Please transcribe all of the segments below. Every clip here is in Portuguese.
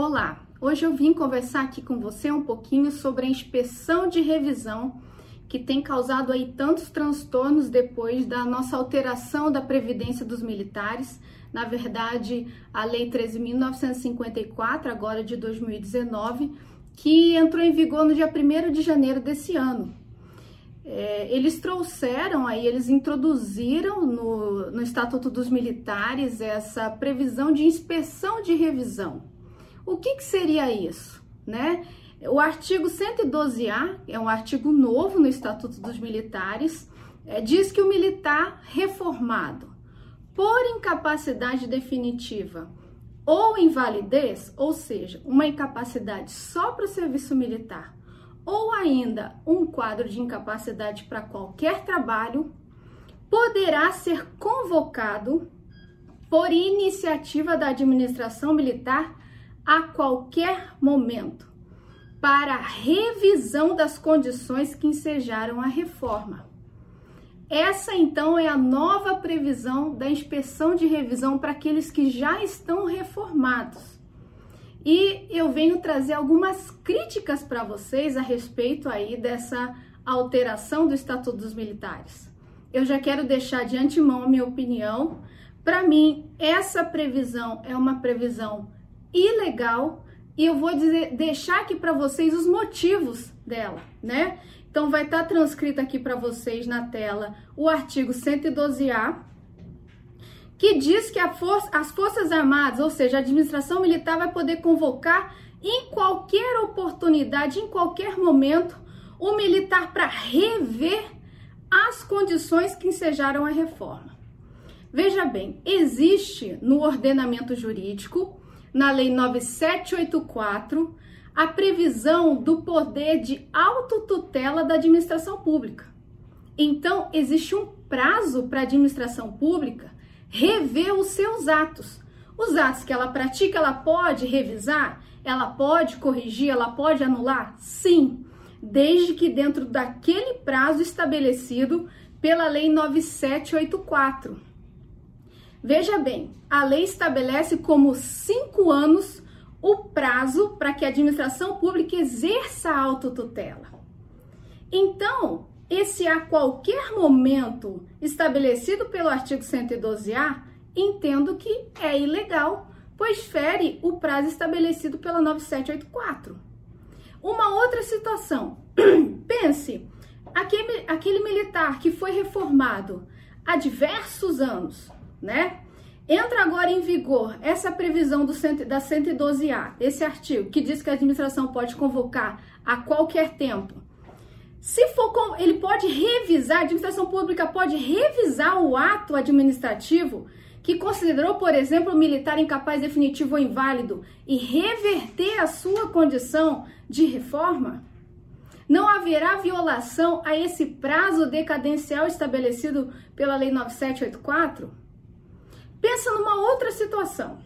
Olá, hoje eu vim conversar aqui com você um pouquinho sobre a inspeção de revisão que tem causado aí tantos transtornos depois da nossa alteração da Previdência dos Militares. Na verdade, a Lei 13.954, agora de 2019, que entrou em vigor no dia 1 de janeiro desse ano. É, eles trouxeram aí, eles introduziram no, no Estatuto dos Militares essa previsão de inspeção de revisão. O que, que seria isso, né? O artigo 112A é um artigo novo no Estatuto dos Militares, é, diz que o militar reformado por incapacidade definitiva ou invalidez, ou seja, uma incapacidade só para o serviço militar ou ainda um quadro de incapacidade para qualquer trabalho, poderá ser convocado por iniciativa da administração militar a qualquer momento para revisão das condições que ensejaram a reforma. Essa então é a nova previsão da inspeção de revisão para aqueles que já estão reformados. E eu venho trazer algumas críticas para vocês a respeito aí dessa alteração do Estatuto dos Militares. Eu já quero deixar de antemão a minha opinião. Para mim, essa previsão é uma previsão ilegal e eu vou dizer, deixar aqui para vocês os motivos dela, né? Então vai estar tá transcrito aqui para vocês na tela o artigo 112A que diz que for as Forças Armadas, ou seja, a administração militar, vai poder convocar em qualquer oportunidade, em qualquer momento, o militar para rever as condições que ensejaram a reforma. Veja bem, existe no ordenamento jurídico, na Lei 9784, a previsão do poder de autotutela da administração pública. Então, existe um prazo para a administração pública rever os seus atos. Os atos que ela pratica, ela pode revisar? Ela pode corrigir? Ela pode anular? Sim, desde que dentro daquele prazo estabelecido pela Lei 9784. Veja bem, a lei estabelece como cinco anos o prazo para que a administração pública exerça a autotutela. Então, esse a qualquer momento estabelecido pelo artigo 112A, entendo que é ilegal, pois fere o prazo estabelecido pela 9784. Uma outra situação, pense, aquele, aquele militar que foi reformado há diversos anos, né? Entra agora em vigor essa previsão do, da 112A, esse artigo, que diz que a administração pode convocar a qualquer tempo se for com, ele pode revisar, a administração pública pode revisar o ato administrativo que considerou, por exemplo, o militar incapaz definitivo ou inválido e reverter a sua condição de reforma? Não haverá violação a esse prazo decadencial estabelecido pela Lei 9784? Pensa numa outra situação.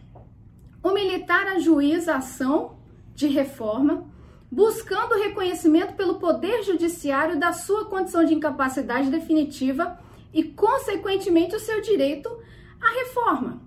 O militar ajuiza a ação de reforma buscando reconhecimento pelo Poder Judiciário da sua condição de incapacidade definitiva e, consequentemente, o seu direito à reforma.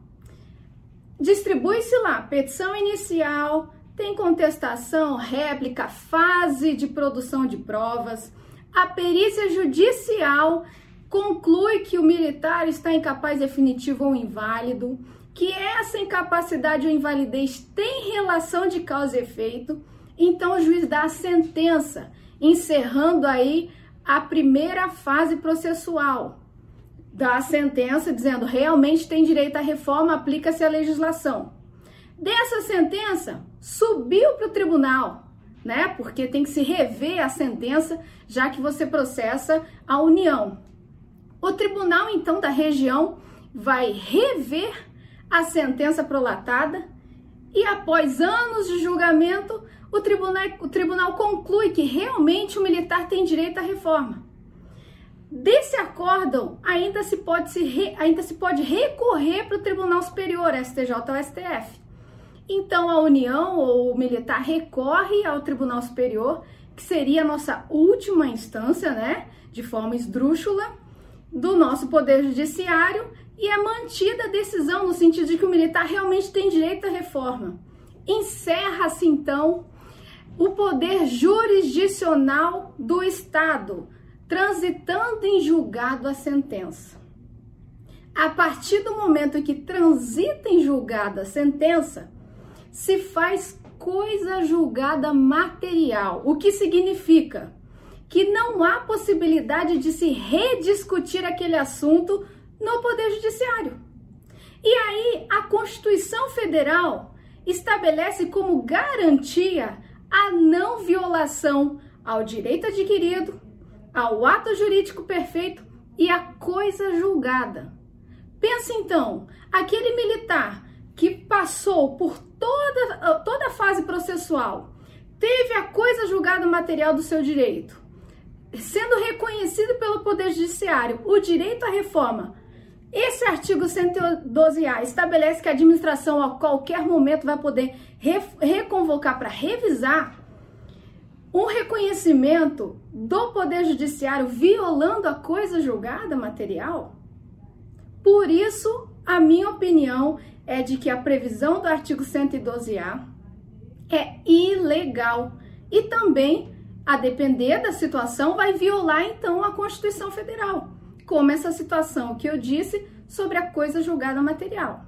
Distribui-se lá petição inicial, tem contestação, réplica, fase de produção de provas. A perícia judicial conclui que o militar está incapaz definitivo ou inválido, que essa incapacidade ou invalidez tem relação de causa e efeito então o juiz dá a sentença, encerrando aí a primeira fase processual. Dá a sentença dizendo realmente tem direito à reforma, aplica-se a legislação. Dessa sentença, subiu para o tribunal, né? Porque tem que se rever a sentença, já que você processa a União. O tribunal, então, da região vai rever a sentença prolatada e, após anos de julgamento, o tribunal, o tribunal conclui que realmente o militar tem direito à reforma. Desse acórdão, ainda se pode, se re, ainda se pode recorrer para o Tribunal Superior, STJ ou STF. Então, a União ou o militar recorre ao Tribunal Superior, que seria a nossa última instância, né, de forma esdrúxula, do nosso Poder Judiciário, e é mantida a decisão no sentido de que o militar realmente tem direito à reforma. encerra-se então o poder jurisdicional do Estado, transitando em julgado a sentença. A partir do momento que transita em julgado a sentença, se faz coisa julgada material, o que significa que não há possibilidade de se rediscutir aquele assunto no Poder Judiciário. E aí, a Constituição Federal estabelece como garantia a não violação ao direito adquirido, ao ato jurídico perfeito e à coisa julgada. Pensa então, aquele militar que passou por toda, toda a fase processual, teve a coisa julgada material do seu direito, sendo reconhecido pelo Poder Judiciário o direito à reforma. Esse artigo 112A estabelece que a administração a qualquer momento vai poder re reconvocar para revisar um reconhecimento do Poder Judiciário violando a coisa julgada material. Por isso, a minha opinião é de que a previsão do artigo 112A é ilegal e também a depender da situação, vai violar então a Constituição Federal, como essa situação que eu disse sobre a coisa julgada material.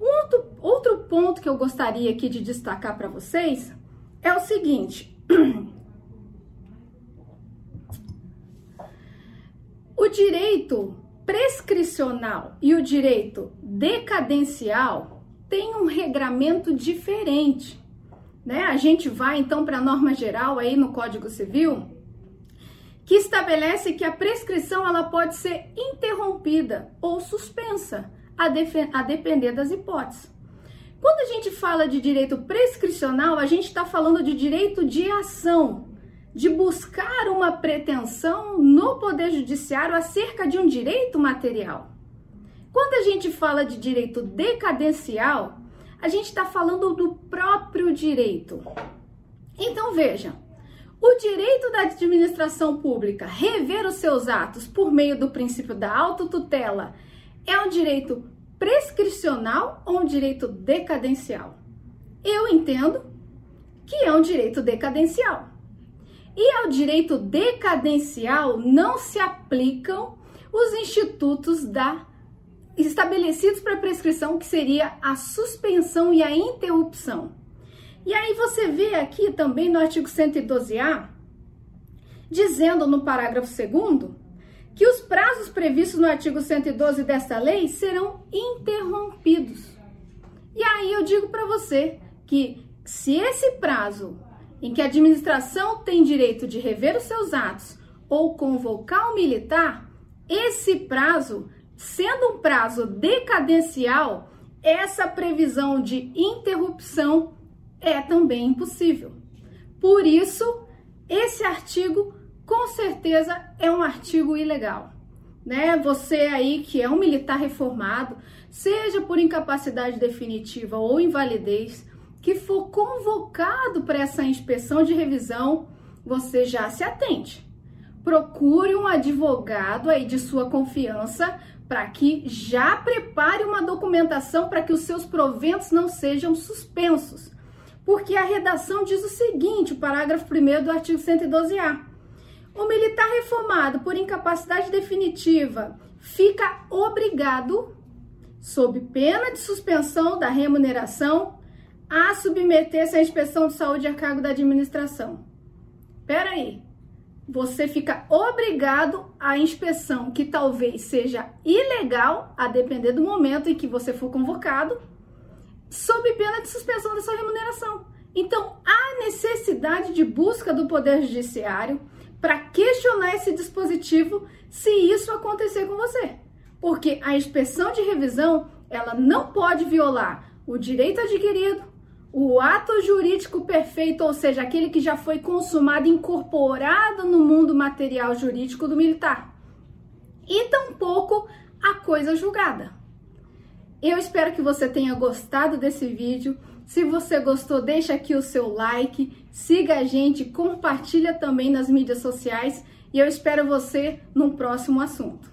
Um outro, outro ponto que eu gostaria aqui de destacar para vocês é o seguinte: o direito prescricional e o direito decadencial têm um regramento diferente né? A gente vai então para a norma geral aí no Código Civil, que estabelece que a prescrição ela pode ser interrompida ou suspensa, a, a depender das hipóteses. Quando a gente fala de direito prescricional, a gente está falando de direito de ação, de buscar uma pretensão no Poder Judiciário acerca de um direito material. Quando a gente fala de direito decadencial, a gente está falando do próprio direito. Então veja, o direito da administração pública rever os seus atos por meio do princípio da autotutela é um direito prescricional ou um direito decadencial? Eu entendo que é um direito decadencial. E ao direito decadencial não se aplicam os institutos da estabelecidos para prescrição, que seria a suspensão e a interrupção. E aí você vê aqui também no artigo 112A, dizendo no parágrafo 2 que os prazos previstos no artigo 112 desta lei serão interrompidos. E aí eu digo para você que se esse prazo em que a administração tem direito de rever os seus atos ou convocar um militar, esse prazo Sendo um prazo decadencial, essa previsão de interrupção é também impossível. Por isso, esse artigo com certeza é um artigo ilegal. Né? Você aí que é um militar reformado, seja por incapacidade definitiva ou invalidez, que for convocado para essa inspeção de revisão, você já se atente. Procure um advogado aí de sua confiança para que já prepare uma documentação para que os seus proventos não sejam suspensos. Porque a redação diz o seguinte, o parágrafo 1 do artigo 112A. O militar reformado por incapacidade definitiva fica obrigado, sob pena de suspensão da remuneração, a submeter-se à inspeção de saúde a cargo da administração. Peraí, aí, você fica obrigado à inspeção, que talvez seja ilegal, a depender do momento em que você for convocado, sob pena de suspensão da sua remuneração. Então, há necessidade de busca do Poder Judiciário para questionar esse dispositivo se isso acontecer com você. Porque a inspeção de revisão, ela não pode violar o direito adquirido, o ato jurídico perfeito, ou seja, aquele que já foi consumado, incorporado no mundo material jurídico do militar. E tampouco a coisa julgada. Eu espero que você tenha gostado desse vídeo. Se você gostou, deixa aqui o seu like, siga a gente, compartilha também nas mídias sociais e eu espero você no próximo assunto.